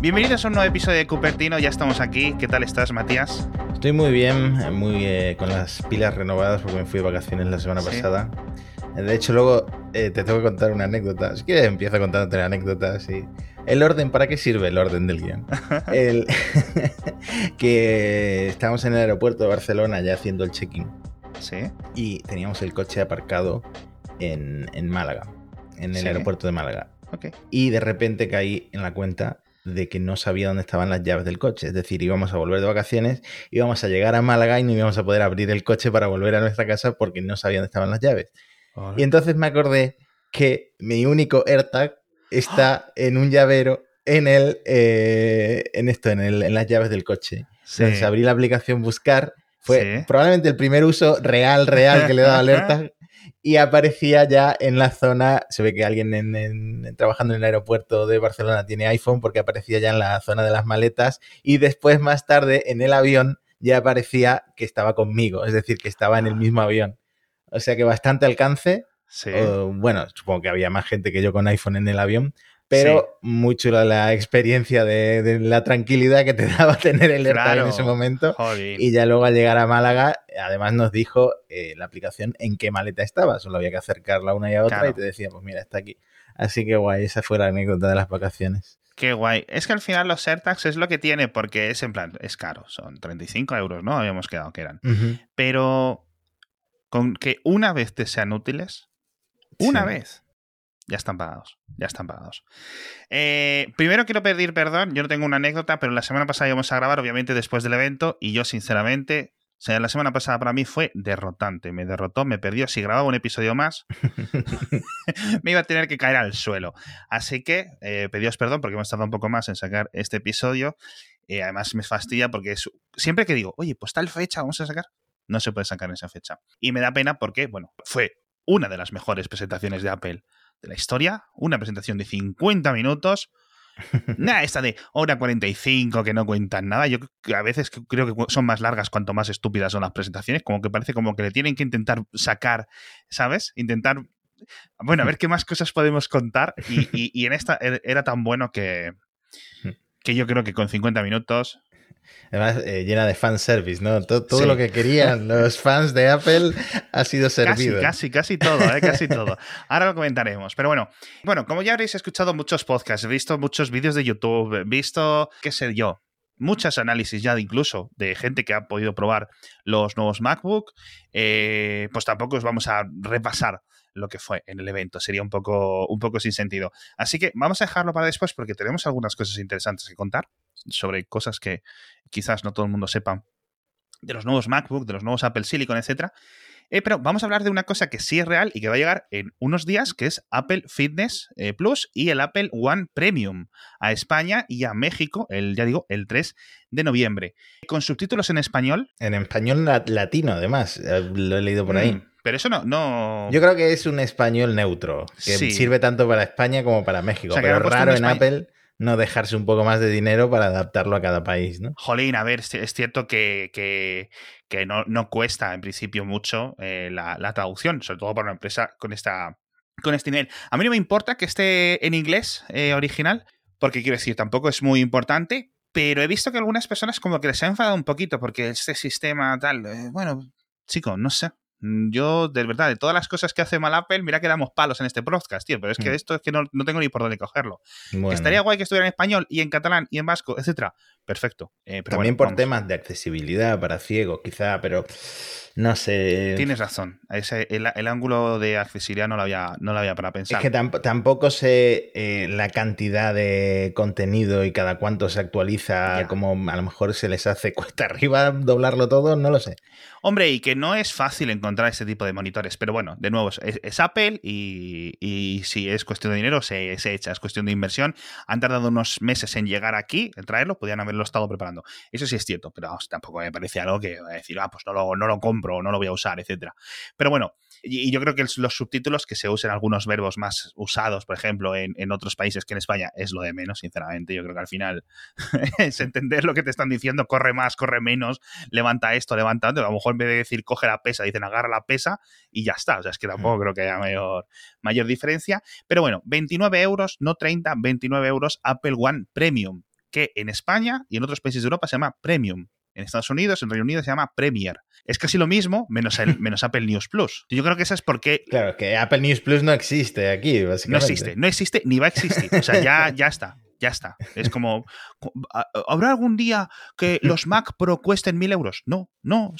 Bienvenidos a un nuevo episodio de Cupertino, ya estamos aquí. ¿Qué tal estás, Matías? Estoy muy bien, muy eh, con las pilas renovadas porque me fui de vacaciones la semana pasada. De hecho, luego eh, te tengo que contar una anécdota. Si quieres, empiezo contándote la anécdota. Sí. El orden, ¿para qué sirve el orden del guion? el, que estábamos en el aeropuerto de Barcelona ya haciendo el check-in. Sí. Y teníamos el coche aparcado en, Málaga, en el aeropuerto de Málaga. Okay. Y de repente caí en la cuenta de que no sabía dónde estaban las llaves del coche. Es decir, íbamos a volver de vacaciones, íbamos a llegar a Málaga y no íbamos a poder abrir el coche para volver a nuestra casa porque no sabía dónde estaban las llaves. Y entonces me acordé que mi único AirTag está en un llavero en el eh, en esto, en, el, en, las llaves del coche. Entonces abrí la aplicación Buscar. Fue probablemente el primer uso real, real que le he dado al AirTag y aparecía ya en la zona, se ve que alguien en, trabajando en el aeropuerto de Barcelona tiene iPhone porque aparecía ya en la zona de las maletas y después más tarde en el avión ya aparecía que estaba conmigo, es decir, que estaba en el mismo avión. O sea que bastante alcance. bueno, supongo que había más gente que yo con iPhone en el avión, pero mucho la, experiencia de, la tranquilidad que te daba tener el AirTag en ese momento. Y ya luego al llegar a Málaga, además nos dijo eh, la aplicación en qué maleta estaba. Solo había que acercarla una y a otra y te decía, pues mira, está aquí. Así que guay, esa fue la anécdota de las vacaciones. Qué guay. Es que al final los AirTags es lo que tiene, porque es en plan, es caro, son 35 euros, ¿no? Habíamos quedado que eran. Pero con que una vez te sean útiles, una vez, ya están pagados. Ya están pagados. Eh, primero quiero pedir perdón. Yo no tengo una anécdota, pero la semana pasada íbamos a grabar, obviamente, después del evento. Y yo, sinceramente, o sea, la semana pasada para mí fue derrotante. Me derrotó, me perdió. Si grababa un episodio más, me iba a tener que caer al suelo. Así que eh, pedíos perdón porque hemos tardado un poco más en sacar este episodio. Eh, además, me fastidia porque siempre que digo, oye, pues tal fecha vamos a sacar, no se puede sacar en esa fecha. Y me da pena porque, bueno, fue una de las mejores presentaciones de Apple de la historia, una presentación de 50 minutos. Nada, esta de hora 45 que no cuentan nada. Yo a veces creo que son más largas cuanto más estúpidas son las presentaciones, como que parece como que le tienen que intentar sacar, ¿sabes? Intentar, bueno, a ver qué más cosas podemos contar. Y, y en esta e-, era tan bueno que, que yo creo que con 50 minutos Además, eh, llena de fanservice, ¿no? Todo, lo que querían los fans de Apple ha sido servido. Casi, casi, casi todo, ¿eh? casi todo. Ahora lo comentaremos. Pero bueno, bueno, como ya habréis escuchado muchos podcasts, he visto muchos vídeos de YouTube, he visto, qué sé yo, muchos análisis ya de incluso de gente que ha podido probar los nuevos MacBook, eh, pues tampoco os vamos a repasar lo que fue en el evento. Sería un poco, un poco sin sentido. Así que vamos a dejarlo para después porque tenemos algunas cosas interesantes que contar sobre cosas que quizás no todo el mundo sepa de los nuevos MacBook, de los nuevos Apple Silicon, etcétera. Eh, pero vamos a hablar de una cosa que sí es real y que va a llegar en unos días, que es Apple Fitness eh, Plus y el Apple One Premium a España y a México, el, ya digo, el 3 de noviembre. Con subtítulos en español. En español latino, además, eh, lo he leído por ahí. Mm, pero eso no, no. Yo creo que es un español neutro, que sirve tanto para España como para México. pero raro en Apple no dejarse un poco más de dinero para adaptarlo a cada país, ¿no? Jolín, a ver, es cierto que, que, no, cuesta en principio mucho eh, la, traducción, sobre todo para una empresa con esta con este nivel. A mí no me importa que esté en inglés eh, original, porque quiero decir, tampoco es muy importante, pero he visto que algunas personas como que les ha enfadado un poquito porque este sistema tal, eh, bueno, chico, no sé. Mm, yo, de verdad, de todas las cosas que hace mal Apple, mira que damos palos en este podcast, tío, pero es que mm. esto es que no, tengo ni por dónde cogerlo. Estaría guay que estuviera en español y en catalán y en vasco, etcétera. Perfecto. Eh, También por temas de accesibilidad para ciegos, quizá, pero no sé. Tienes razón. Ese, el, ángulo de accesibilidad no lo había, no lo había para pensar. Es que tampoco sé eh, la cantidad de contenido y cada cuánto se actualiza, como a lo mejor se les hace cuesta arriba doblarlo todo, no lo sé. Hombre, y que no es fácil encontrar ese tipo de monitores, pero bueno, de nuevo, es, Apple y, si es cuestión de dinero, se, se, echa, es cuestión de inversión. Han tardado unos meses en llegar aquí, en traerlo, podían haberlo estado preparando. Eso sí es cierto, pero tampoco me parece algo que a decir, ah, pues no lo, no lo compro, no lo voy a usar, etcétera. Pero bueno, y, yo creo que los subtítulos, que se usen algunos verbos más usados, por ejemplo, en, en, otros países que en España, es lo de menos, sinceramente. Yo creo que al final es entender lo que te están diciendo, corre más, corre menos, levanta esto, levanta A lo mejor en vez de decir coge la pesa, dicen agarra la pesa y ya está. O sea, es que tampoco mm. creo que haya mayor, mayor diferencia. Pero bueno, 29 euros, no 30, 29 euros Apple One Premium que en España y en otros países de Europa se llama Premium. En Estados Unidos, en Reino Unido se llama Premier. Es casi lo mismo, menos, el, menos Apple News Plus. Yo creo que eso es porque. Claro, que Apple News Plus no existe aquí, básicamente. No existe, no existe ni va a existir. O sea, ya, ya está. Ya está. Es como, ¿habrá algún día que los Mac Pro cuesten mil euros? No, no.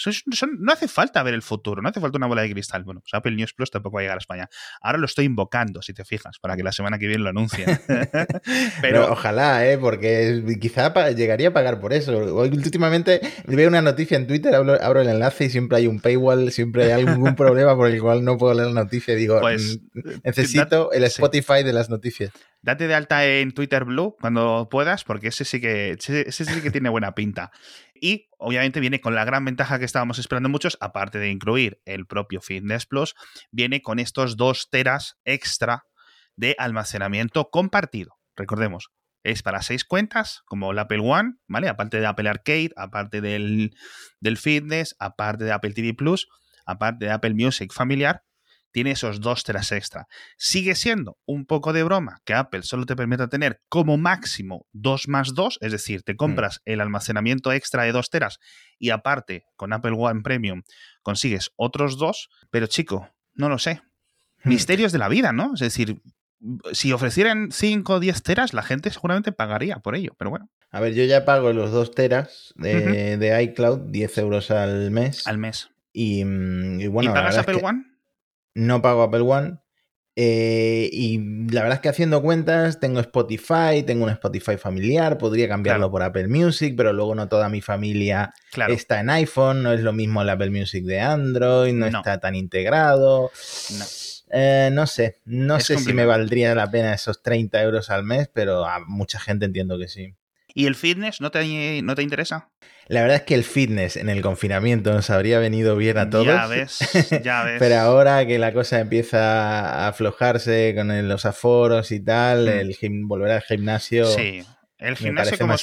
no hace falta ver el futuro, no hace falta una bola de cristal. Bueno, Apple News Plus tampoco va a llegar a España. Ahora lo estoy invocando, si te fijas, para que la semana que viene lo anuncie. Pero ojalá, ¿eh? porque quizá llegaría a pagar por eso. últimamente veo una noticia en Twitter, abro, el enlace y siempre hay un paywall, siempre hay algún problema por el cual no puedo leer la noticia. Digo, pues, mm, necesito el Spotify de las noticias. Date de alta en Twitter Blue cuando puedas, porque ese sí que, ese, sí que tiene buena pinta. Y obviamente viene con la gran ventaja que estábamos esperando muchos, aparte de incluir el propio Fitness Plus, viene con estos dos teras extra de almacenamiento compartido. Recordemos, es para seis cuentas, como el Apple One, ¿vale? Aparte de Apple Arcade, aparte del, del Fitness, aparte de Apple TV Plus, aparte de Apple Music familiar, tiene esos dos teras extra. Sigue siendo un poco de broma que Apple solo te permita tener como máximo 2 más 2, es decir, te mm. compras el almacenamiento extra de 2 teras y aparte con Apple One Premium consigues otros dos, pero chico, no lo sé. Hmm. Misterios de la vida, ¿no? Es decir, si ofrecieran 5 o 10 teras, la gente seguramente pagaría por ello, pero bueno. A ver, yo ya pago los 2 teras de, iCloud, 10 euros al mes. Al mes. Y, mm, bueno, ¿Y pagas Apple One? No pago Apple One. Eh, y la verdad es que haciendo cuentas, tengo Spotify, tengo un Spotify familiar, podría cambiarlo por Apple Music, pero luego no toda mi familia está en iPhone, no es lo mismo el Apple Music de Android, no, está tan integrado. No. Eh, no sé, no sé si me valdría la pena esos 30 euros al mes, pero a mucha gente entiendo que sí. ¿Y el fitness no te, no te interesa? La verdad es que el fitness en el confinamiento nos habría venido bien a todos. Ya ves, ya ves. Pero ahora que la cosa empieza a aflojarse con los aforos y tal, mm. el volver al gimnasio. Sí. El gimnasio como,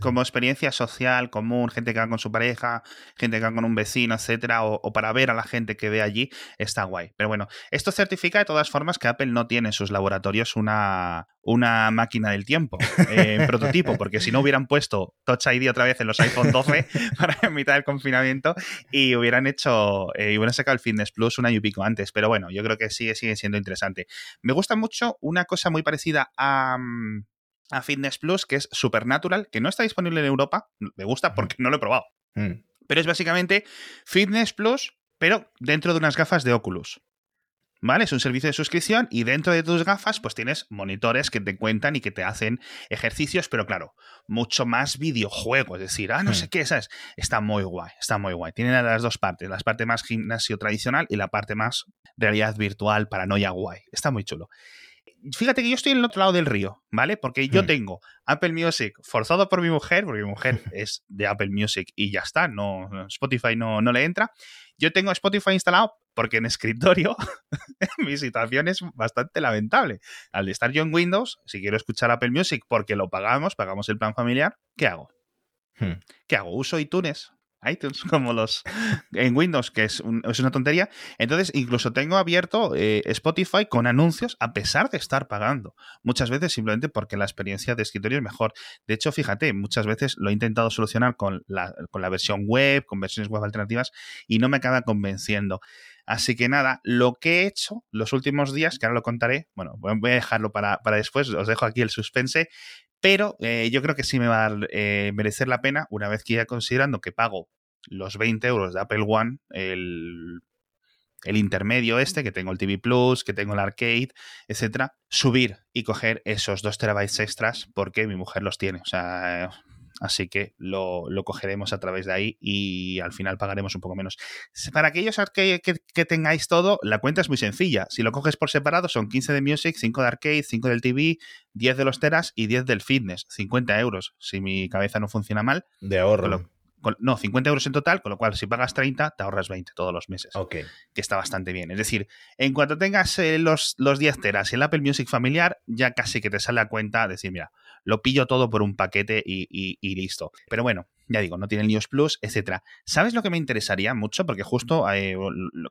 como, experiencia social común, gente que va con su pareja, gente que va con un vecino, etcétera, o, para ver a la gente que ve allí, está guay. Pero bueno, esto certifica de todas formas que Apple no tiene en sus laboratorios una, una máquina del tiempo eh, en prototipo, porque si no hubieran puesto Touch ID otra vez en los iPhone 12 para evitar el confinamiento y hubieran hecho, eh, y hubieran sacado el Fitness Plus un año y pico antes. Pero bueno, yo creo que sigue, sigue siendo interesante. Me gusta mucho una cosa muy parecida a. Mm, a Fitness Plus, que es Supernatural, que no está disponible en Europa. Me gusta porque no lo he probado. Mm. Pero es básicamente Fitness Plus, pero dentro de unas gafas de Oculus. ¿Vale? Es un servicio de suscripción y dentro de tus gafas pues tienes monitores que te cuentan y que te hacen ejercicios, pero claro, mucho más videojuego, es decir, ah, no sé mm. qué, ¿sabes? Está muy guay, está muy guay. Tienen las dos partes, la parte más gimnasio tradicional y la parte más realidad virtual, paranoia guay. Está muy chulo fíjate que yo estoy en el otro lado del río, ¿vale? Porque yo hmm. tengo Apple Music forzado por mi mujer, porque mi mujer es de Apple Music y ya está, no Spotify no, no le entra. Yo tengo Spotify instalado porque en escritorio mi situación es bastante lamentable. Al estar yo en Windows, si quiero escuchar Apple Music porque lo pagamos, pagamos el plan familiar, ¿qué hago? Hmm. ¿Qué hago? Uso iTunes iTunes como los en Windows, que es, una tontería. Entonces, incluso tengo abierto eh, Spotify con anuncios a pesar de estar pagando. Muchas veces simplemente porque la experiencia de escritorio es mejor. De hecho, fíjate, muchas veces lo he intentado solucionar con la, con la versión web, con versiones web alternativas y no me acaba convenciendo. Así que nada, lo que he hecho los últimos días, que ahora lo contaré, bueno, voy a dejarlo para, para después, os dejo aquí el suspense, pero eh, yo creo que sí me va a eh, merecer la pena, una vez que ya considerando que pago los 20 euros de Apple One, el, el intermedio este, que tengo el TV Plus, que tengo el arcade, etcétera, subir y coger esos 2 terabytes extras porque mi mujer los tiene. O sea, Así que lo, cogeremos a través de ahí y al final pagaremos un poco menos. Para aquellos que, que, tengáis todo, la cuenta es muy sencilla. Si lo coges por separado, son 15 de Music, 5 de Arcade, 5 del TV, 10 de los Teras y 10 del Fitness. 50 euros, si mi cabeza no funciona mal. De ahorro. no, 50 euros en total, con lo cual si pagas 30, te ahorras 20 todos los meses. Ok. Que está bastante bien. Es decir, en cuanto tengas eh, los, los 10 teras y el Apple Music familiar, ya casi que te sale a cuenta decir, mira, lo pillo todo por un paquete y, listo. Pero bueno, ya digo, no tiene el News Plus, etcétera. ¿Sabes lo que me interesaría mucho? Porque justo eh,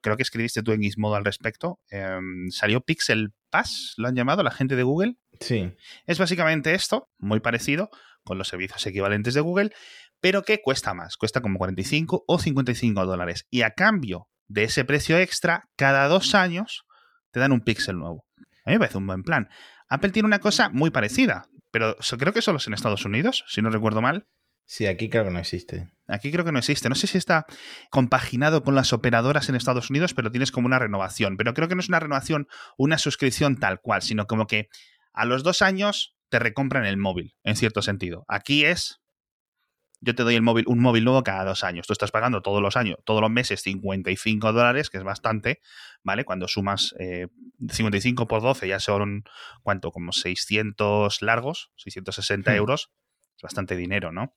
creo que escribiste tú en Gizmodo al respecto. Em, salió Pixel Pass, lo han llamado la gente de Google. Sí. Es básicamente esto, muy parecido, con los servicios equivalentes de Google, pero que cuesta más, cuesta como 45 o 55 dólares. Y a cambio de ese precio extra, cada dos años te dan un Pixel nuevo. A mí me parece un buen plan. Apple tiene una cosa muy parecida, pero creo que solo es en Estados Unidos, si no recuerdo mal. Sí, aquí creo que no existe. Aquí creo que no existe. No sé si está compaginado con las operadoras en Estados Unidos, pero tienes como una renovación. Pero creo que no es una renovación, una suscripción tal cual, sino como que a los dos años te recompran el móvil, en cierto sentido. Aquí es, yo te doy el móvil, un móvil nuevo cada dos años. Tú estás pagando todos los años, todos los meses 55 dólares, que es bastante, ¿vale? Cuando sumas 55 eh, por 12 ya son, ¿cuánto? Como 600 largos, 660 hmm. euros. Es bastante dinero, ¿no?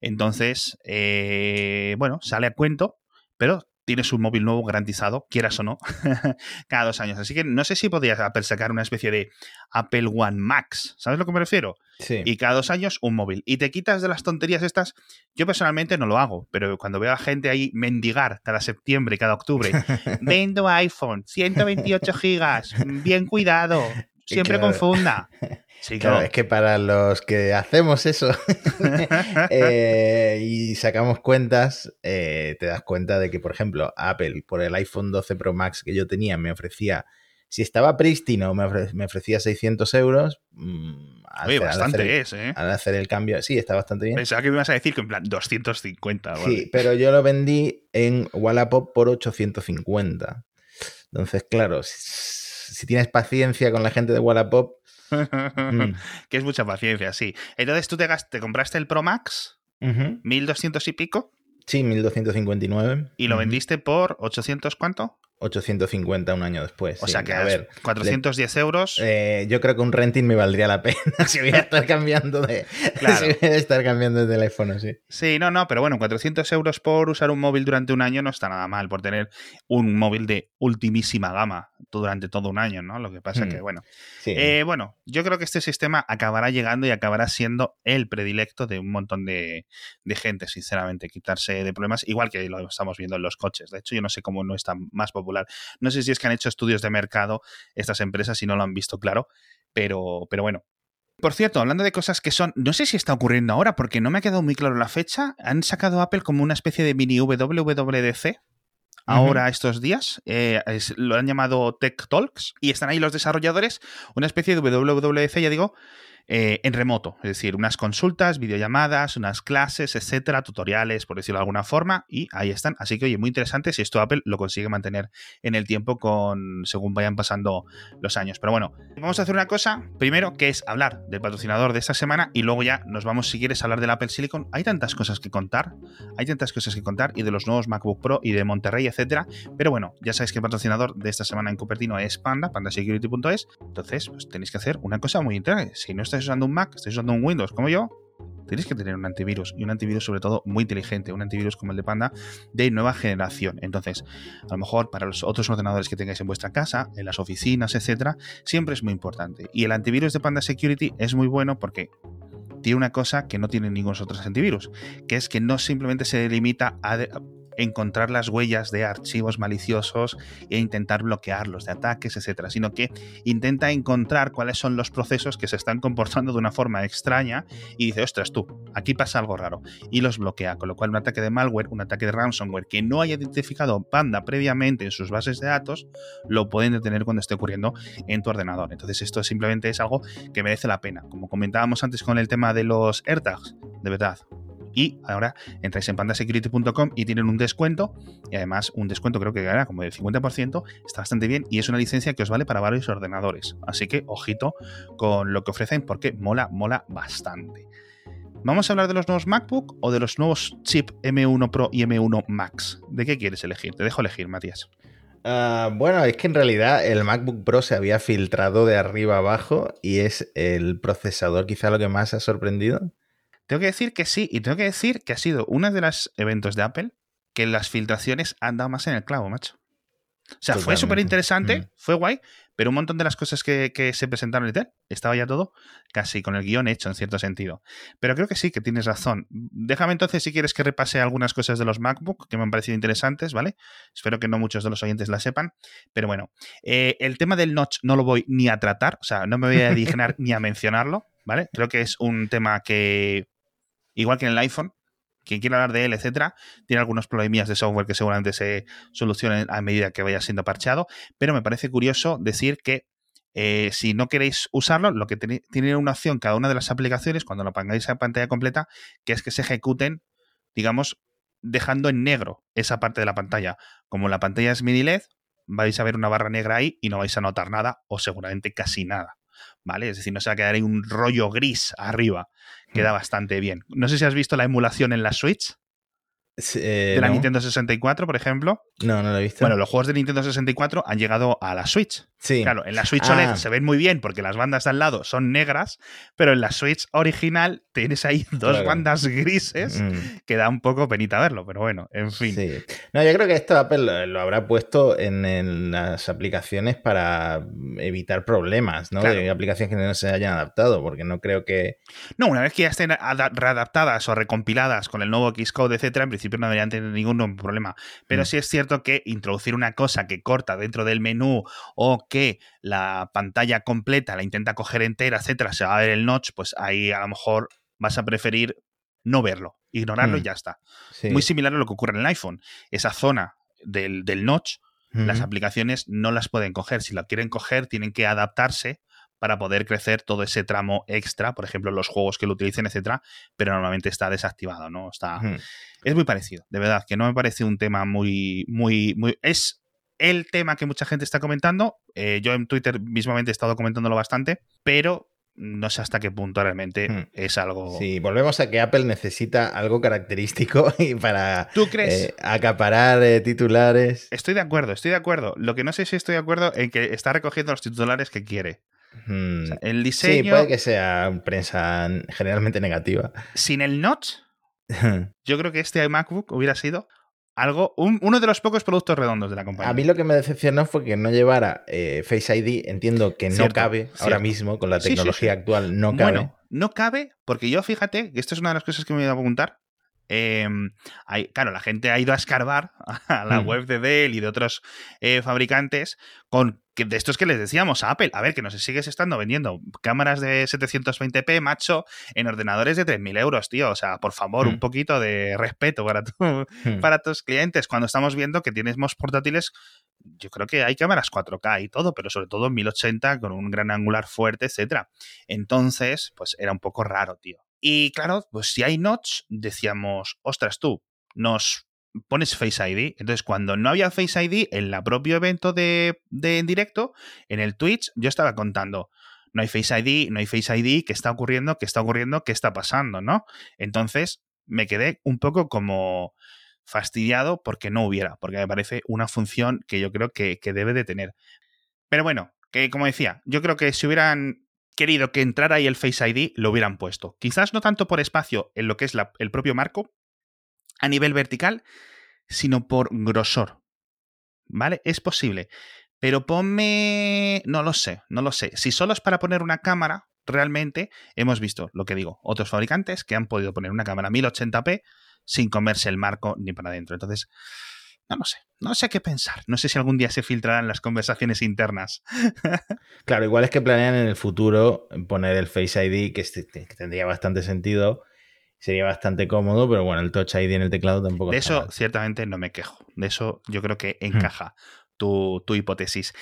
Entonces, eh, bueno, sale a cuento, pero tienes un móvil nuevo garantizado, quieras o no, cada dos años. Así que no sé si podrías Apple sacar una especie de Apple One Max, ¿sabes a lo que me refiero? Sí. Y cada dos años un móvil. Y te quitas de las tonterías estas. Yo personalmente no lo hago, pero cuando veo a gente ahí mendigar cada septiembre y cada octubre, vendo iPhone, 128 gigas, bien cuidado, siempre confunda. Sí, claro, es que para los que hacemos eso eh, y sacamos cuentas, eh, te das cuenta de que, por ejemplo, Apple por el iPhone 12 Pro Max que yo tenía me ofrecía, si estaba prístino, me, ofrecía 600 euros. Mm, al, bastante hacer, es, ¿eh? Al hacer el cambio, sí, está bastante bien. Pensaba que me ibas a decir que en plan 250. Sí, pero yo lo vendí en Wallapop por 850. Entonces, claro, si, si tienes paciencia con la gente de Wallapop Mm. que es mucha paciencia, sí. Entonces tú te, te compraste el Pro Max, 1200 y pico. Sí, 1259. ¿Y lo vendiste por 800 cuánto? 850 un año después. O sea que, a ver, 410 euros. Eh, yo creo que un renting me valdría la pena si voy a estar cambiando de. Claro. si voy a estar cambiando de teléfono, sí. Sí, no, no, pero bueno, 400 euros por usar un móvil durante un año no está nada mal, por tener un móvil de ultimísima gama durante todo un año, ¿no? Lo que pasa que, hmm. bueno. Eh, bueno, yo creo que este sistema acabará llegando y acabará siendo el predilecto de un montón de, de gente, sinceramente, quitarse de problemas, igual que lo estamos viendo en los coches. De hecho, yo no sé cómo no está más popular no sé si es que han hecho estudios de mercado estas empresas y no lo han visto claro, pero, pero bueno. Por cierto, hablando de cosas que son, no sé si está ocurriendo ahora porque no me ha quedado muy claro la fecha, han sacado Apple como una especie de mini WWDC ahora estos días. Eh, lo han llamado Tech Talks y están ahí los desarrolladores, una especie de WWDC, ya digo, eh, en remoto, es decir, unas consultas, videollamadas, unas clases, etcétera, tutoriales, por decirlo de alguna forma, y ahí están. Así que, oye, muy interesante si esto Apple lo consigue mantener en el tiempo con según vayan pasando los años. Pero bueno, vamos a hacer una cosa, primero, que es hablar del patrocinador de esta semana y luego ya nos vamos, si quieres, a hablar del Apple Silicon. Hay tantas cosas que contar, hay tantas cosas que contar, y de los nuevos MacBook Pro y de Monterrey, etcétera. Pero bueno, ya sabéis que el patrocinador de esta semana en Cupertino es Panda, pandasecurity.es. Entonces, pues tenéis que hacer una cosa muy interesante. Si no estáis usando un Mac, estáis usando un Windows como yo, tenéis que tener un antivirus y un antivirus sobre todo muy inteligente, un antivirus como el de Panda de nueva generación. Entonces, a lo mejor para los otros ordenadores que tengáis en vuestra casa, en las oficinas, etcétera, siempre es muy importante. Y el antivirus de Panda Security es muy bueno porque tiene una cosa que no tienen ningún otro antivirus, que es que no simplemente se limita a encontrar las huellas de archivos maliciosos e intentar bloquearlos de ataques, etcétera, sino que intenta encontrar cuáles son los procesos que se están comportando de una forma extraña y dice, ostras, tú, aquí pasa algo raro, y los bloquea, con lo cual un ataque de malware, un ataque de ransomware que no haya identificado Panda previamente en sus bases de datos, lo pueden detener cuando esté ocurriendo en tu ordenador. Entonces esto simplemente es algo que merece la pena. Como comentábamos antes con el tema de los AirTags, de verdad, y ahora entráis en pandasecurity.com y tienen un descuento, y además un descuento creo que era como del 50%, está bastante bien y es una licencia que os vale para varios ordenadores. Así que ojito con lo que ofrecen porque mola, mola bastante. ¿Vamos a hablar de los nuevos MacBook o de los nuevos chip M1 Pro y M1 Max? ¿De qué quieres elegir? Te dejo elegir, Matías. Ah, bueno, es que en realidad el MacBook Pro se había filtrado de arriba abajo y es el procesador quizá lo que más ha sorprendido. Tengo que decir que sí, y tengo que decir que ha sido uno de los eventos de Apple que las filtraciones han dado más en el clavo, macho. O sea, fue súper interesante, mm. fue guay, pero un montón de las cosas que, se presentaron y tal, estaba ya todo casi con el guion hecho en cierto sentido. Pero creo que sí, que tienes razón. Déjame entonces, si quieres, que repase algunas cosas de los MacBook que me han parecido interesantes, ¿vale? Espero que no muchos de los oyentes las sepan. Pero bueno, eh, el tema del notch no lo voy ni a tratar, o sea, no me voy a dignar ni a mencionarlo, ¿vale? Creo que es un tema que, igual que en el iPhone, quien quiera hablar de él, etcétera, tiene algunos problemillas de software que seguramente se solucionen a medida que vaya siendo parcheado, pero me parece curioso decir que eh, si no queréis usarlo, lo que tiene una opción cada una de las aplicaciones cuando lo pongáis a pantalla completa, que es que se ejecuten, digamos, dejando en negro esa parte de la pantalla. Como la pantalla es mini LED, vais a ver una barra negra ahí y no vais a notar nada o seguramente casi nada. ¿Vale? Es decir, no se va a quedar ahí un rollo gris arriba queda bastante bien. No sé si has visto la emulación en la Switch. Eh, de la Nintendo 64, por ejemplo. No, no lo he visto. Bueno, los juegos de Nintendo 64 han llegado a la Switch. Sí. Claro, en la Switch OLED ah. se ven muy bien porque las bandas de al lado son negras, pero en la Switch original tienes ahí dos bandas grises mm. que da un poco penita verlo, pero bueno, en fin. Sí. No, yo creo que esto Apple lo habrá puesto en, las aplicaciones para evitar problemas, ¿no? De aplicaciones que no se hayan adaptado, porque no creo que. No, una vez que ya estén readaptadas o recompiladas con el nuevo Xcode, etcétera, en principio no deberían tener ningún problema. Pero mm. sí es cierto que introducir una cosa que corta dentro del menú o que la pantalla completa la intenta coger entera, etcétera, se va a ver el notch, pues ahí a lo mejor vas a preferir no verlo, ignorarlo y mm. ya está. Muy similar a lo que ocurre en el iPhone. Esa zona del, notch, las aplicaciones no las pueden coger. Si la quieren coger, tienen que adaptarse para poder crecer todo ese tramo extra, por ejemplo, los juegos que lo utilicen, etcétera, pero normalmente está desactivado, ¿no? Está. Es muy parecido, de verdad, que no me parece un tema muy, muy, muy. Es el tema que mucha gente está comentando. Eh, yo en Twitter mismamente he estado comentándolo bastante, pero no sé hasta qué punto realmente hmm. es algo. Sí, volvemos a que Apple necesita algo característico y para ¿Tú crees? Eh, acaparar eh, titulares. Estoy de acuerdo, estoy de acuerdo. Lo que no sé si estoy de acuerdo en que está recogiendo los titulares que quiere. Hmm. el diseño. Sí, puede que sea prensa generalmente negativa. Sin el notch, yo creo que este MacBook hubiera sido algo, uno de los pocos productos redondos de la compañía. A mí lo que me decepcionó fue que no llevara eh, Face ID. Entiendo que no cabe ahora mismo con la tecnología actual, no cabe. Bueno, no cabe porque yo fíjate, que esto es una de las cosas que me voy a Em, claro, la gente ha ido a escarbar a la mm. web de Dell y de otros eh, fabricantes con que de estos que les decíamos a Apple, a ver, que nos sigues estando vendiendo cámaras de 720p, macho, en ordenadores de 3.000 euros, tío. O sea, por favor, un mm. poquito de respeto para, mm. para tus clientes cuando estamos viendo que tenemos portátiles yo creo que hay cámaras 4K y todo, pero sobre todo en 1080 con un gran angular fuerte, etcétera. Entonces, pues era un poco raro, tío. Y claro, pues si hay notch, decíamos, ostras, tú, nos pones Face ID. Entonces, cuando no había Face ID, en el propio evento de, en directo, en el Twitch, yo estaba contando, no hay Face ID, no hay Face ID, ¿qué está ocurriendo? ¿Qué está ocurriendo? ¿Qué está pasando? ¿No? Entonces, me quedé un poco como fastidiado porque no hubiera, porque me parece una función que yo creo que, que debe de tener. Pero bueno, que como decía, yo creo que si hubieran querido que entrara ahí el Face ID, lo hubieran puesto. Quizás no tanto por espacio en lo que es el propio marco, a nivel vertical, sino por grosor. ¿Vale? Es posible. Pero ponme... No lo sé, no lo sé. Si solo es para poner una cámara, realmente hemos visto, lo que digo, otros fabricantes que han podido poner una cámara 1080p sin comerse el marco ni para adentro. Entonces, no lo sé, no sé qué pensar. No sé si algún día se filtrarán las conversaciones internas. claro, igual es que planean en el futuro poner el Face ID, que, este, tendría bastante sentido. Sería bastante cómodo, pero bueno, el Touch ID en el teclado tampoco. De eso ciertamente no me quejo. De eso yo creo que hmm. encaja. Tu, tu, hipótesis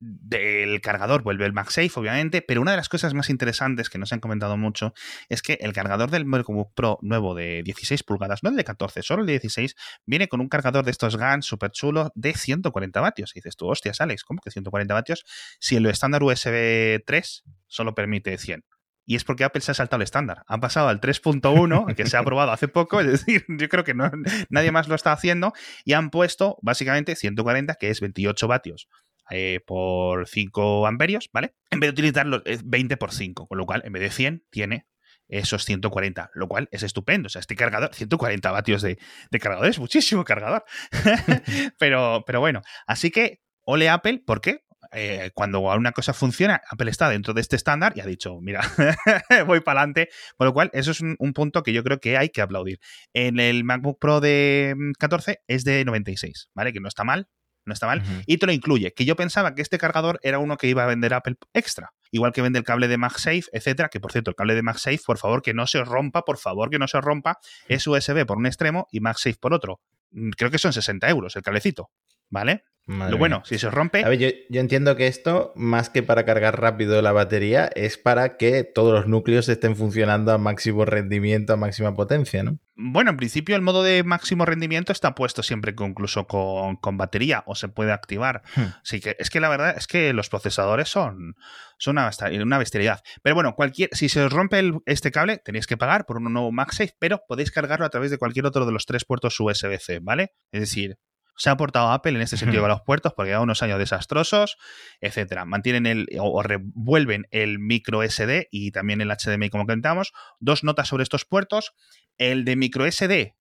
del cargador vuelve el MagSafe, obviamente, pero una de las cosas más interesantes que nos han comentado mucho es que el cargador del MacBook Pro nuevo de 16 pulgadas, no el de 14, solo el de 16, viene con un cargador de estos GAN súper chulo de 140 vatios. Y dices tú, hostias, Alex, ¿cómo que 140 vatios? Si el estándar USB 3 solo permite 100. Y es porque Apple se ha saltado el estándar. Ha pasado al 3.1, que se ha aprobado hace poco, es decir, yo creo que no, nadie más lo está haciendo, y han puesto básicamente 140, que es 28 vatios eh, por 5 amperios, ¿vale? En vez de utilizar los 20 por 5, con lo cual en vez de 100 tiene esos 140, lo cual es estupendo. O sea, este cargador, 140 vatios de, cargador, es muchísimo cargador. pero, pero bueno, así que ole Apple, ¿por qué? Eh, cuando una cosa funciona, Apple está dentro de este estándar y ha dicho, mira, voy para adelante. Con lo cual, eso es un, punto que yo creo que hay que aplaudir. En el MacBook Pro de 14 mm, es de 96, ¿vale? Que no está mal, no está mal. Y te lo incluye, que yo pensaba que este cargador era uno que iba a vender Apple extra. Igual que vende el cable de MagSafe, etcétera, que por cierto, el cable de MagSafe, por favor, que no se os rompa, por favor, que no se os rompa, es USB por un extremo y MagSafe por otro. Mm, creo que son 60 euros el cablecito, ¿vale? lo bueno, si se rompe. A ver, yo, entiendo que esto, más que para cargar rápido la batería, es para que todos los núcleos estén funcionando a máximo rendimiento, a máxima potencia, ¿no? Bueno, en principio el modo de máximo rendimiento está puesto siempre incluso con, batería o se puede activar. Así hmm. que es que la verdad es que los procesadores son, son una, una bestialidad. Pero bueno, cualquier, si se os rompe este cable, tenéis que pagar por un nuevo MagSafe, pero podéis cargarlo a través de cualquier otro de los tres puertos USB-C, ¿vale? Es decir, se ha aportado Apple en este sentido con los puertos porque ha unos años desastrosos, etcétera. Mantienen el o, revuelven el micro SD y también el HDMI como comentamos. Dos notas sobre estos puertos. El de micro SD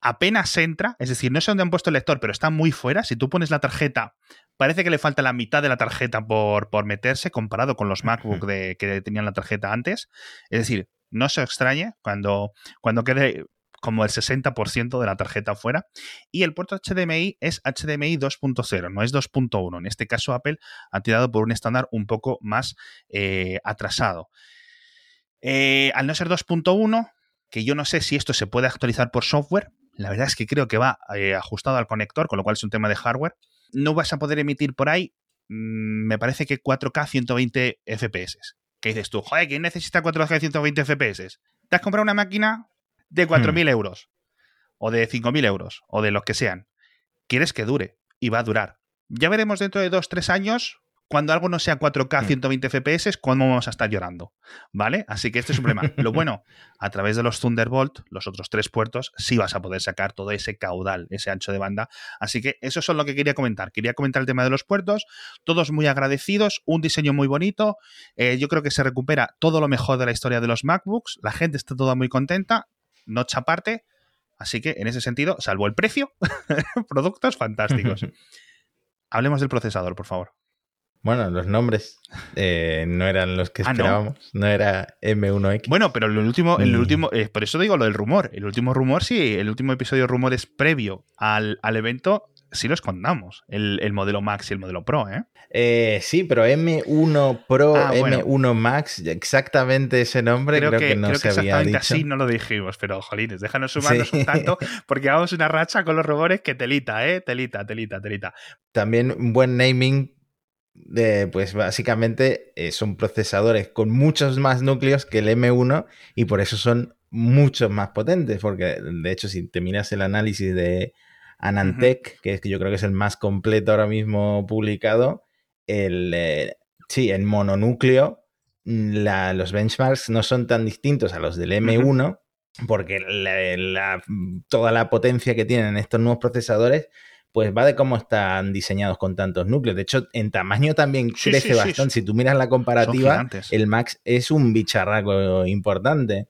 apenas entra, es decir, no sé dónde han puesto el lector, pero está muy fuera. Si tú pones la tarjeta, parece que le falta la mitad de la tarjeta por, por meterse comparado con los MacBook de, que tenían la tarjeta antes. Es decir, no se extrañe cuando, cuando quede como el 60% de la tarjeta fuera. Y el puerto HDMI es HDMI 2.0, no es 2.1. En este caso, Apple ha tirado por un estándar un poco más eh, atrasado. Eh, al no ser 2.1, que yo no sé si esto se puede actualizar por software, la verdad es que creo que va eh, ajustado al conector, con lo cual es un tema de hardware. No vas a poder emitir por ahí, mm, me parece que 4K 120 FPS. ¿Qué dices tú? Joder, ¿quién necesita 4K 120 FPS? ¿Te has comprado una máquina de 4.000 hmm. euros, o de 5.000 euros, o de los que sean, quieres que dure, y va a durar. Ya veremos dentro de 2-3 años, cuando algo no sea 4K 120 FPS, cómo vamos a estar llorando. ¿Vale? Así que este es un problema. Lo bueno, a través de los Thunderbolt, los otros tres puertos, sí vas a poder sacar todo ese caudal, ese ancho de banda. Así que eso es lo que quería comentar. Quería comentar el tema de los puertos, todos muy agradecidos, un diseño muy bonito. Eh, yo creo que se recupera todo lo mejor de la historia de los MacBooks. La gente está toda muy contenta noche aparte. Así que en ese sentido, salvo el precio, productos fantásticos. Hablemos del procesador, por favor. Bueno, los nombres eh, no eran los que ah, esperábamos. ¿no? era M1X. Bueno, pero el último, el mm. último, eh, por eso digo lo del rumor. El último rumor, sí, el último episodio de rumores previo al, al evento sí los contamos, el, modelo Max y el modelo Pro, ¿eh? ¿eh? sí, pero M1 Pro, ah, M1 Max, exactamente ese nombre creo, que, no se había dicho. así no lo dijimos, pero jolines, déjanos sumarnos un tanto porque vamos una racha con los rumores que telita, ¿eh? Telita, telita, telita. También un buen naming de, pues básicamente eh, son procesadores con muchos más núcleos que el M1 y por eso son mucho más potentes, porque de hecho si te miras el análisis de Anantec, que es que yo creo que es el más completo ahora mismo publicado, el, eh, sí, en mononúcleo, mm, los benchmarks no son tan distintos a los del M1, porque toda la potencia que tienen estos nuevos procesadores, pues va de cómo están diseñados con tantos núcleos. De hecho, en tamaño también crece bastante. Si tú miras la comparativa, el Max es un bicharraco importante.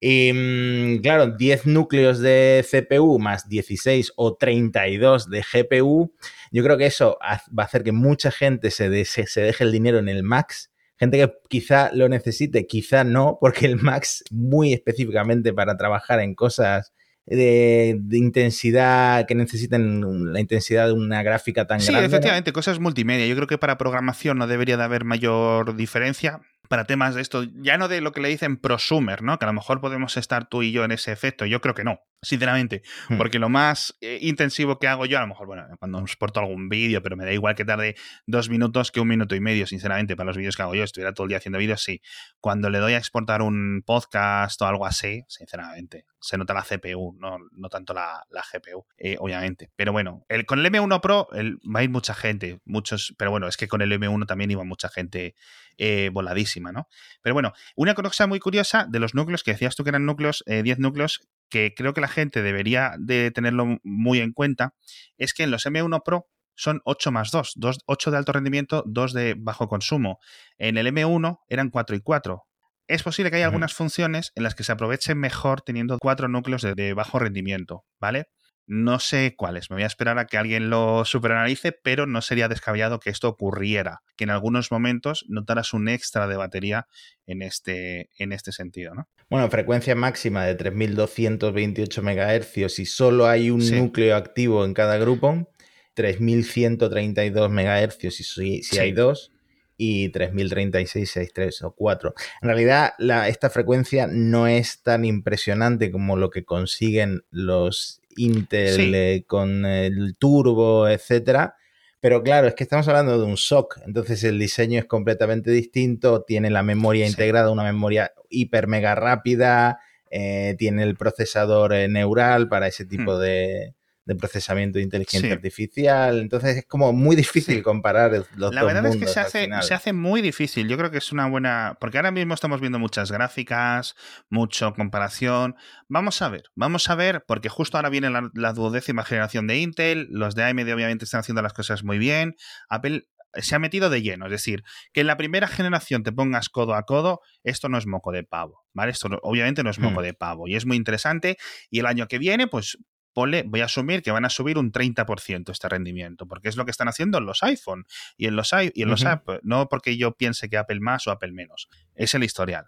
Y mm, claro, 10 núcleos de CPU más 16 o 32 de GPU, yo creo que eso va a hacer que mucha gente se, se, deje el dinero en el Max. Gente que quizá lo necesite, quizá no, porque el Max muy específicamente para trabajar en cosas de, intensidad que necesiten la intensidad de una gráfica tan grande. Sí, efectivamente, cosas multimedia. Yo creo que para programación no debería de haber mayor diferencia para temas de esto, ya no de lo que le dicen prosumer, ¿no? Que a lo mejor podemos estar tú y yo en ese efecto. Yo creo que no, sinceramente. Hmm. Porque lo más eh, intensivo que hago yo, a lo mejor, bueno, cuando exporto algún vídeo, pero me da igual que tarde dos minutos que un minuto y medio, sinceramente, para los vídeos que hago yo. Estuviera todo el día haciendo vídeos, sí. Cuando le doy a exportar un podcast o algo así, sinceramente, se nota la CPU, no, no tanto la, GPU, eh, obviamente. Pero bueno, el, con el M1 Pro va a ir mucha gente, muchos, pero bueno, es que con el M1 también iba mucha gente eh, voladísima, ¿no? Pero bueno, una cosa muy curiosa de los núcleos, que decías tú que eran núcleos, 10 eh, núcleos, que creo que la gente debería de tenerlo muy en cuenta, es que en los M1 Pro son 8 más 2, 2 8 de alto rendimiento, 2 de bajo consumo. En el M1 eran 4 y 4. Es posible que haya algunas funciones en las que se aprovechen mejor teniendo 4 núcleos de, de bajo rendimiento, ¿vale? No sé cuáles, me voy a esperar a que alguien lo superanalice, pero no sería descabellado que esto ocurriera, que en algunos momentos notaras un extra de batería en este, en este sentido. ¿no? Bueno, frecuencia máxima de 3228 MHz y solo hay un núcleo activo en cada grupo, 3132 MHz si, si hay dos y 3036, 63 o 4. En realidad, esta frecuencia no es tan impresionante como lo que consiguen los Intel eh, con el turbo, etcétera. Pero claro, es que estamos hablando de un SOC, entonces el diseño es completamente distinto, tiene la memoria integrada, una memoria hiper mega rápida, eh, tiene el procesador eh, neural para ese tipo hmm. de, de procesamiento de inteligencia artificial. Entonces es como muy difícil comparar los La verdad es que se hace, se hace muy difícil. Yo creo que es una buena. Porque ahora mismo estamos viendo muchas gráficas, mucho comparación. Vamos a ver, vamos a ver, porque justo ahora viene la, duodécima generación de Intel. Los de AMD obviamente están haciendo las cosas muy bien. Apple se ha metido de lleno. Es decir, que en la primera generación te pongas codo a codo, esto no es moco de pavo, ¿vale? Esto obviamente no es moco hmm. de pavo y es muy interesante. Y el año que viene, pues voy a asumir que van a subir un 30% este rendimiento, porque es lo que están haciendo en los iPhone y en los, y en los Apple, no porque yo piense que Apple más o Apple menos, es el historial.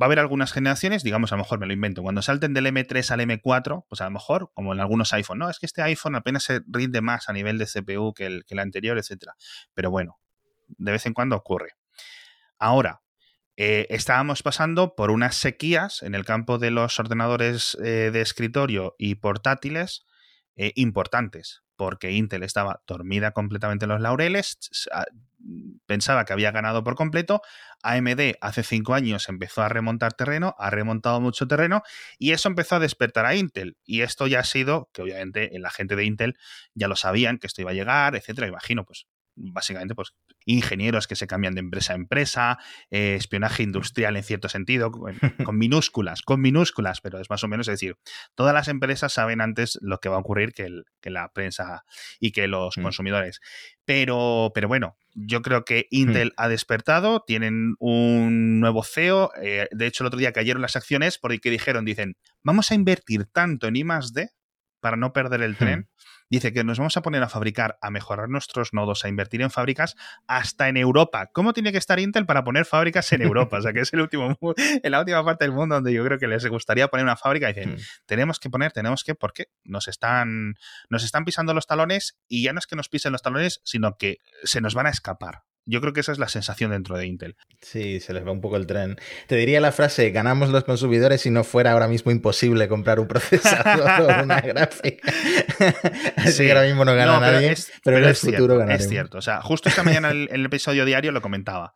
Va a haber algunas generaciones, digamos, a lo mejor me lo invento, cuando salten del M3 al M4, pues a lo mejor, como en algunos iPhone, no, es que este iPhone apenas se rinde más a nivel de CPU que el, que el anterior, etc. Pero bueno, de vez en cuando ocurre. Ahora, eh, estábamos pasando por unas sequías en el campo de los ordenadores eh, de escritorio y portátiles eh, importantes, porque Intel estaba dormida completamente en los laureles, pensaba que había ganado por completo, AMD hace cinco años empezó a remontar terreno, ha remontado mucho terreno y eso empezó a despertar a Intel. Y esto ya ha sido, que obviamente la gente de Intel ya lo sabían, que esto iba a llegar, etcétera, imagino, pues básicamente pues ingenieros que se cambian de empresa a empresa, eh, espionaje industrial en cierto sentido, con, minúsculas, con minúsculas, pero es más o menos, es decir, todas las empresas saben antes lo que va a ocurrir que, la prensa y que los mm. consumidores. Pero, pero bueno, yo creo que mm. Intel ha despertado, tienen un nuevo CEO, eh, de hecho el otro día cayeron las acciones porque dijeron, dicen, vamos a invertir tanto en I +D para no perder el tren. Hmm. Dice que nos vamos a poner a fabricar, a mejorar nuestros nodos, a invertir en fábricas hasta en Europa. ¿Cómo tiene que estar Intel para poner fábricas en Europa? O sea, que es el último, en la última parte del mundo donde yo creo que les gustaría poner una fábrica. Dicen, hmm. tenemos que poner, tenemos que, porque nos están, nos están pisando los talones y ya no es que nos pisen los talones, sino que se nos van a escapar. Yo creo que esa es la sensación dentro de Intel. Sí, se les va un poco el tren. Te diría la frase, ganamos los consumidores si no fuera ahora mismo imposible comprar un procesador o una gráfica. Así que ahora mismo no gana nadie, pero, en el futuro Es cierto, o sea, justo esta mañana en el episodio diario lo comentaba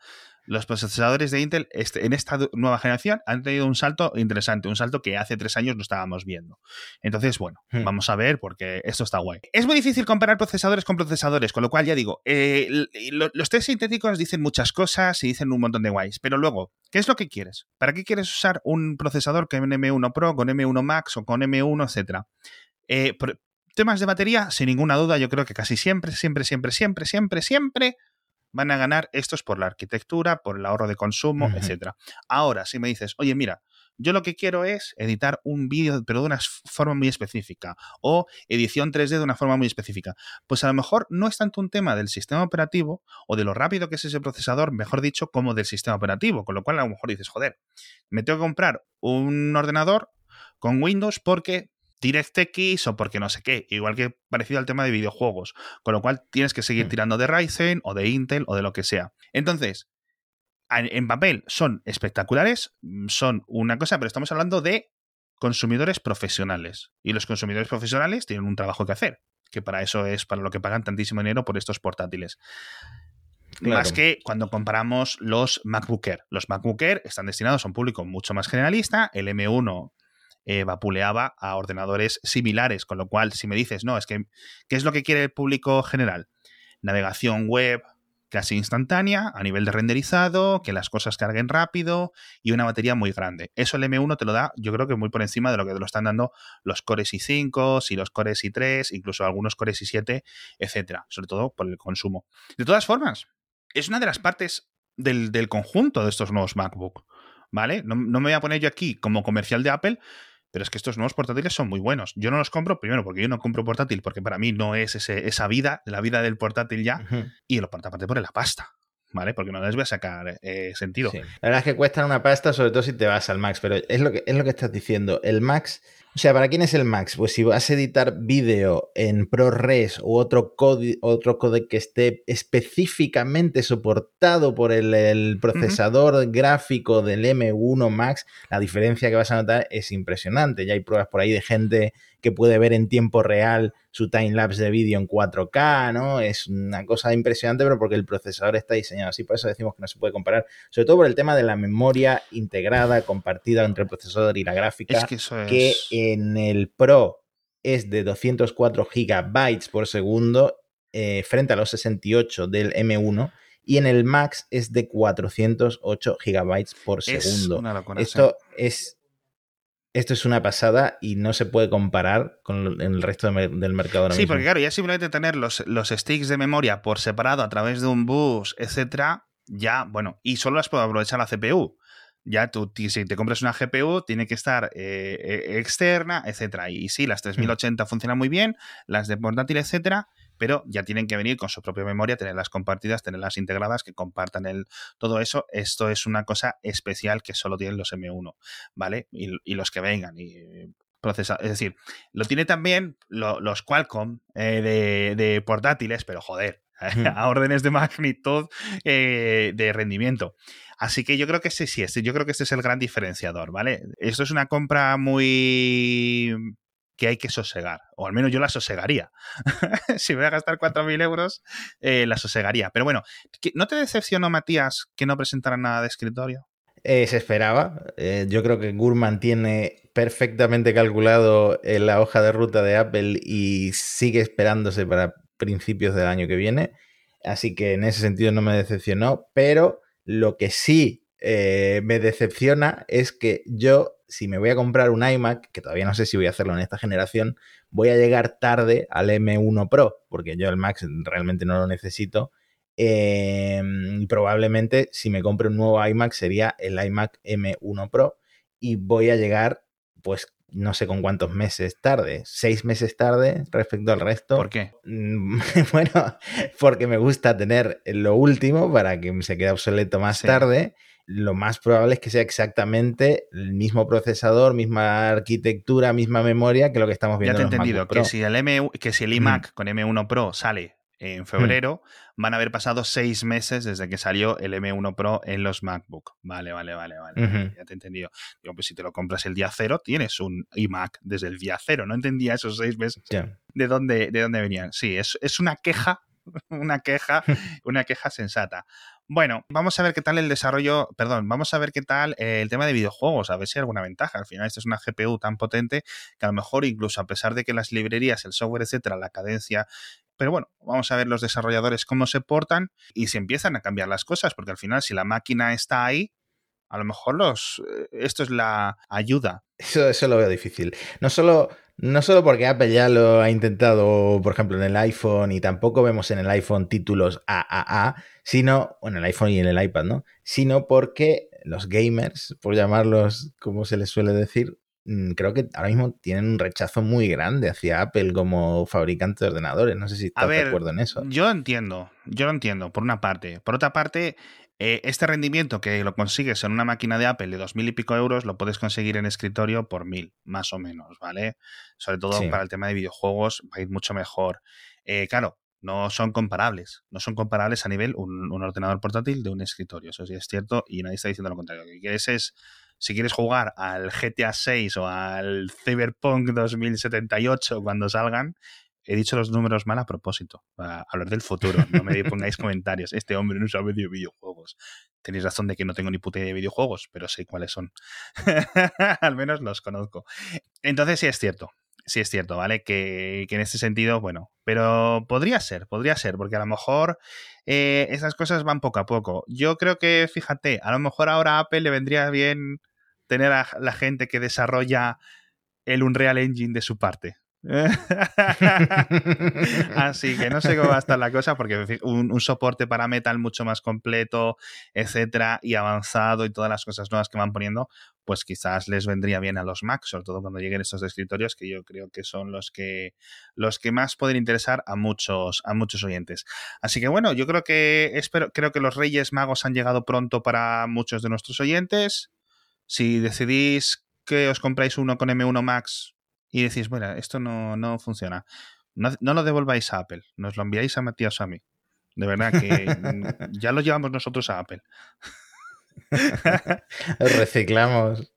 los procesadores de Intel este, en esta nueva generación han tenido un salto interesante, un salto que hace tres años no estábamos viendo. Entonces, bueno, hmm. vamos a ver porque esto está guay. Es muy difícil comparar procesadores con procesadores, con lo cual ya digo, eh, los test sintéticos dicen muchas cosas y dicen un montón de guays, pero luego, ¿qué es lo que quieres? ¿Para qué quieres usar un procesador con M1 Pro, con M1 Max o con M1, etcétera? Eh, temas de batería, sin ninguna duda, yo creo que casi siempre, siempre, siempre, siempre, siempre, siempre van a ganar estos por la arquitectura, por el ahorro de consumo, etcétera. Ahora, si me dices, oye, mira, yo lo que quiero es editar un vídeo, pero de una forma muy específica, o edición 3D de una forma muy específica. Pues a lo mejor no es tanto un tema del sistema operativo o de lo rápido que es ese procesador, mejor dicho, como del sistema operativo. Con lo cual a lo mejor dices, joder, me tengo que comprar un ordenador con Windows porque DirectX o porque no sé qué, igual que parecido al tema de videojuegos, con lo cual tienes que seguir mm. tirando de Ryzen o de Intel o de lo que sea. Entonces, en papel son espectaculares, mm, son una cosa, pero estamos hablando de consumidores profesionales. Y los consumidores profesionales tienen un trabajo que hacer, que para eso es para lo que pagan tantísimo dinero por estos portátiles. Más que cuando comparamos los MacBook Air. Los MacBook Air están destinados a un público mucho más generalista. El M1 eh, vapuleaba a ordenadores similares, con lo cual si me dices, no, es que, ¿qué es lo que quiere el público general? Navegación web casi instantánea a nivel de renderizado, que las cosas carguen rápido y una batería muy grande. Eso el M1 te lo da, yo creo que muy por encima de lo que te lo están dando los Cores i5 y los Cores i3, incluso algunos Cores i7, etcétera, sobre todo por el consumo. De todas formas, es una de las partes del, conjunto de estos nuevos MacBook, ¿vale? No, no, me voy a poner yo aquí como comercial de Apple, Pero es que estos nuevos portátiles son muy buenos. Yo no los compro, primero, porque yo no compro portátil, porque para mí no es esa vida, la vida del portátil ya. Y lo aparte por la pasta. ¿vale? Porque no les voy a sacar eh, sentido. La verdad es que cuestan una pasta, sobre todo si te vas al Max, pero es lo que, es lo que estás diciendo. El Max, o sea, ¿para quién es el Max? Pues si vas a editar vídeo en ProRes u otro, otro código que esté específicamente soportado por el, procesador gráfico del M1 Max, la diferencia que vas a notar es impresionante. Ya hay pruebas por ahí de gente que puede ver en tiempo real su timelapse de vídeo en 4K, ¿no? Es una cosa impresionante, pero porque el procesador está diseñado así, por eso decimos que no se puede comparar, sobre todo por el tema de la memoria integrada, compartida entre el procesador y la gráfica, que, en el Pro es de 204 GB por segundo eh, frente a los 68 del M1 y en el Max es de 408 GB por segundo. Esto es esto es una pasada y no se puede comparar con el resto del mercado ahora sí, porque claro, ya simplemente tener los, los sticks de memoria por separado a través de un bus, etcétera, ya, bueno, y solo las puedo aprovechar la CPU. Ya tú, si te compras una GPU, tiene que estar eh, eh, externa, etcétera. Y sí, las 3080 funcionan muy bien, las de portátil, etcétera, pero ya tienen que venir con su propia memoria, tenerlas compartidas, tenerlas integradas, que compartan el, todo eso. Esto es una cosa especial que solo tienen los M1, ¿vale? Y, los que vengan. Y procesa es decir, lo tiene también los Qualcomm eh, de, portátiles, pero joder, a órdenes de magnitud eh, de rendimiento. Así que yo creo que sí, sí, este, yo creo que este es el gran diferenciador, ¿vale? Esto es una compra muy que hay que sosegar, o al menos yo la sosegaría. si voy a gastar 4.000 euros, eh, la sosegaría. Pero bueno, ¿no te decepcionó, Matías, que no presentaran nada de escritorio? Eh, se esperaba. Eh, yo creo que Gurman tiene perfectamente calculado la hoja de ruta de Apple y sigue esperándose para principios del año que viene. Así que en ese sentido no me decepcionó. Pero lo que sí me decepciona es que yo si me voy a comprar un iMac, que todavía no sé si voy a hacerlo en esta generación, voy a llegar tarde al M1 Pro, porque yo el Max realmente no lo necesito. Em, probablemente si me compro un nuevo iMac sería el iMac M1 Pro y voy a llegar pues no sé con cuántos meses tarde, seis meses tarde respecto al resto. ¿Por qué? Mm, bueno, porque me gusta tener lo último para que se quede obsoleto más tarde lo más probable es que sea exactamente el mismo procesador, misma arquitectura, misma memoria que lo que estamos viendo. Ya te he entendido, que si, el M, que si el iMac con M1 Pro sale en febrero, van a haber pasado seis meses desde que salió el M1 Pro en los MacBook. Vale, vale, vale, vale. Ya te he entendido. Digo, pues si te lo compras el día cero, tienes un iMac desde el día cero. No entendía esos seis meses de, dónde, de dónde venían. Sí, es, es una queja, una queja, una queja sensata. Bueno, vamos a ver qué tal el desarrollo, perdón, vamos a ver qué tal eh, el tema de videojuegos, a ver si hay alguna ventaja. Al final, esto es una GPU tan potente que a lo mejor incluso a pesar de que las librerías, el software, etcétera, la cadencia pero bueno, vamos a ver los desarrolladores cómo se portan y si empiezan a cambiar las cosas, porque al final si la máquina está ahí, a lo mejor los eh, esto es la ayuda. Eso, eso lo veo difícil. No solo no solo porque Apple ya lo ha intentado, por ejemplo, en el iPhone y tampoco vemos en el iPhone títulos AAA, sino, en el iPhone y en el iPad, ¿no? Sino porque los gamers, por llamarlos como se les suele decir, creo que ahora mismo tienen un rechazo muy grande hacia Apple como fabricante de ordenadores. No sé si estás de acuerdo en eso. Yo entiendo, yo lo entiendo, por una parte. Por otra parte, eh, este rendimiento que lo consigues en una máquina de Apple de dos mil y pico euros lo puedes conseguir en escritorio por mil, más o menos, ¿vale? Sobre todo para el tema de videojuegos va a ir mucho mejor. Eh, claro, no son comparables. No son comparables a nivel un, un, ordenador portátil de un escritorio. Eso sí es cierto y nadie está diciendo lo contrario. Lo que quieres es, si quieres jugar al GTA 6 o al Cyberpunk 2078 cuando salgan, he dicho los números mal a propósito, para hablar del futuro. No me pongáis comentarios. Este hombre no sabe de videojuegos. Tenéis razón de que no tengo ni puta idea de videojuegos, pero sé cuáles son. Al menos los conozco. Entonces sí es cierto. Sí es cierto, ¿vale? Que, en este sentido, bueno, pero podría ser, podría ser, porque a lo mejor eh, esas cosas van poco a poco. Yo creo que, fíjate, a lo mejor ahora a Apple le vendría bien tener a la gente que desarrolla el Unreal Engine de su parte Así que no sé cómo va a estar la cosa, porque un, soporte para metal mucho más completo, etcétera, y avanzado y todas las cosas nuevas que van poniendo, pues quizás les vendría bien a los Mac, sobre todo cuando lleguen estos escritorios, que yo creo que son los que los que más pueden interesar a muchos, a muchos oyentes. Así que bueno, yo creo que espero, creo que los Reyes Magos han llegado pronto para muchos de nuestros oyentes. Si decidís que os compráis uno con M1 Max, y decís, bueno, esto no, no funciona. No, no, lo devolváis a Apple, nos lo enviáis a Matías o a mí. De verdad que ya lo llevamos nosotros a Apple. lo reciclamos.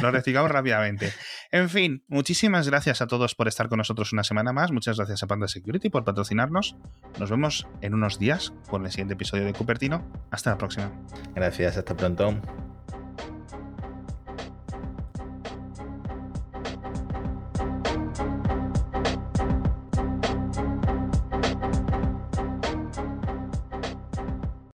Lo reciclamos rápidamente. En fin, muchísimas gracias a todos por estar con nosotros una semana más. Muchas gracias a Panda Security por patrocinarnos. Nos vemos en unos días con el siguiente episodio de Cupertino. Hasta la próxima. Gracias, hasta pronto.